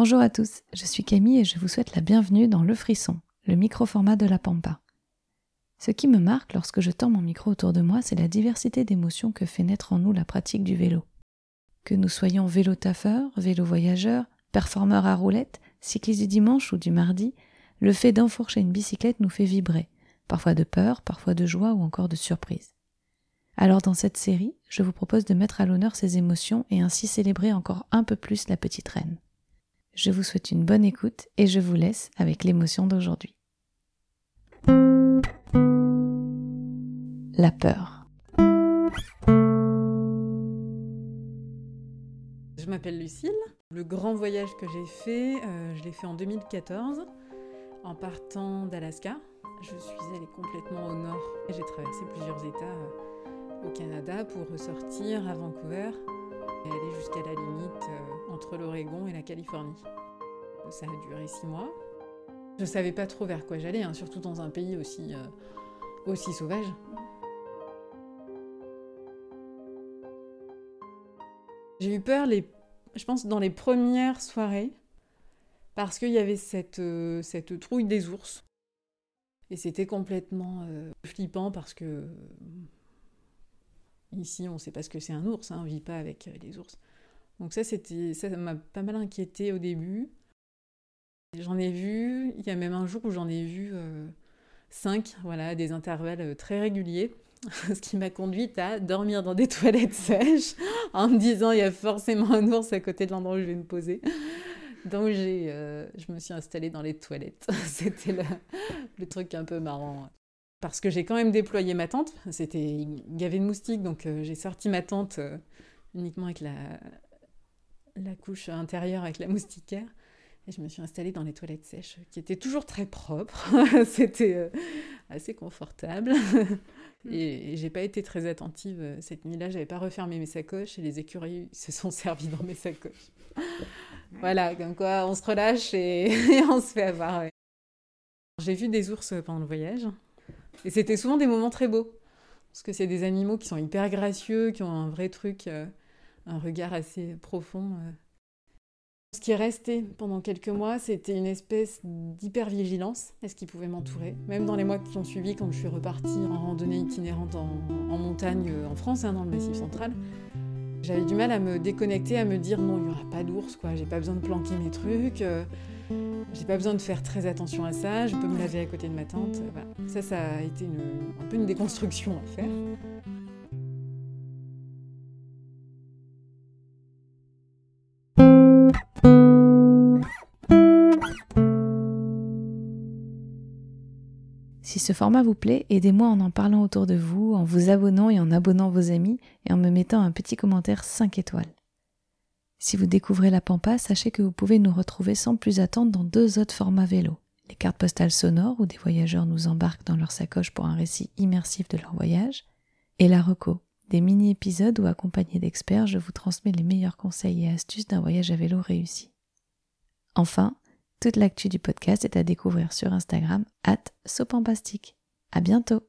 Bonjour à tous, je suis Camille et je vous souhaite la bienvenue dans Le Frisson, le micro-format de la Pampa. Ce qui me marque lorsque je tends mon micro autour de moi, c'est la diversité d'émotions que fait naître en nous la pratique du vélo. Que nous soyons vélo-taffeurs, vélo-voyageurs, performeurs à roulettes, cyclistes du dimanche ou du mardi, le fait d'enfourcher une bicyclette nous fait vibrer, parfois de peur, parfois de joie ou encore de surprise. Alors dans cette série, je vous propose de mettre à l'honneur ces émotions et ainsi célébrer encore un peu plus la petite reine. Je vous souhaite une bonne écoute et je vous laisse avec l'émotion d'aujourd'hui. La peur. Je m'appelle Lucille. Le grand voyage que j'ai fait, euh, je l'ai fait en 2014 en partant d'Alaska. Je suis allée complètement au nord et j'ai traversé plusieurs États euh, au Canada pour ressortir à Vancouver et aller jusqu'à la limite euh, entre l'Oregon et la Californie. Ça a duré six mois. Je savais pas trop vers quoi j'allais, hein, surtout dans un pays aussi, aussi sauvage. J'ai eu peur, les, je pense, dans les premières soirées, parce qu'il y avait cette, euh, cette trouille des ours. Et c'était complètement euh, flippant parce que euh, ici, on ne sait pas ce que c'est un ours, hein, on ne vit pas avec les ours. Donc ça, ça m'a pas mal inquiété au début. J'en ai vu, il y a même un jour où j'en ai vu cinq, voilà, des intervalles très réguliers. ce qui m'a conduite à dormir dans des toilettes sèches en me disant il y a forcément un ours à côté de l'endroit où je vais me poser. Donc j'ai, euh, je me suis installée dans les toilettes. C'était le, truc un peu marrant. Parce que j'ai quand même déployé ma tente. C'était, il y avait une moustique, donc euh, j'ai sorti ma tente euh, uniquement avec la, la couche intérieure avec la moustiquaire. Et je me suis installée dans les toilettes sèches, qui étaient toujours très propres. C'était assez confortable. Mm. Et, j'ai pas été très attentive euh, cette nuit-là. J'avais pas refermé mes sacoches et les écureuils se sont servis dans mes sacoches. voilà, comme quoi on se relâche et, on se fait avoir. J'ai vu des ours pendant le voyage et c'était souvent des moments très beaux parce que c'est des animaux qui sont hyper gracieux, qui ont un vrai truc, euh, un regard assez profond. Euh. Ce qui est resté pendant quelques mois, c'était une espèce d'hypervigilance. Est-ce qu'il pouvait m'entourer? Même dans les mois qui ont suivi, quand je suis repartie en randonnée itinérante en, montagne euh, en France, hein, dans le Massif central, j'avais du mal à me déconnecter, à me dire non, il n'y aura pas d'ours, quoi. J'ai pas besoin de planquer mes trucs, j'ai pas besoin de faire très attention à ça, je peux me laver à côté de ma tante. Ça, ça a été un peu une déconstruction à faire. Si ce format vous plaît, aidez-moi en en parlant autour de vous, en vous abonnant et en abonnant vos amis et en me mettant un petit commentaire 5 étoiles. Si vous découvrez la Pampa, sachez que vous pouvez nous retrouver sans plus attendre dans deux autres formats vélo. Les cartes postales sonores où des voyageurs nous embarquent dans leur sacoche pour un récit immersif de leur voyage, et la reco, des mini-épisodes où accompagnés d'experts, je vous transmets les meilleurs conseils et astuces d'un voyage à vélo réussi. Enfin, toute l'actu du podcast est à découvrir sur Instagram, at Sopampastique. À bientôt!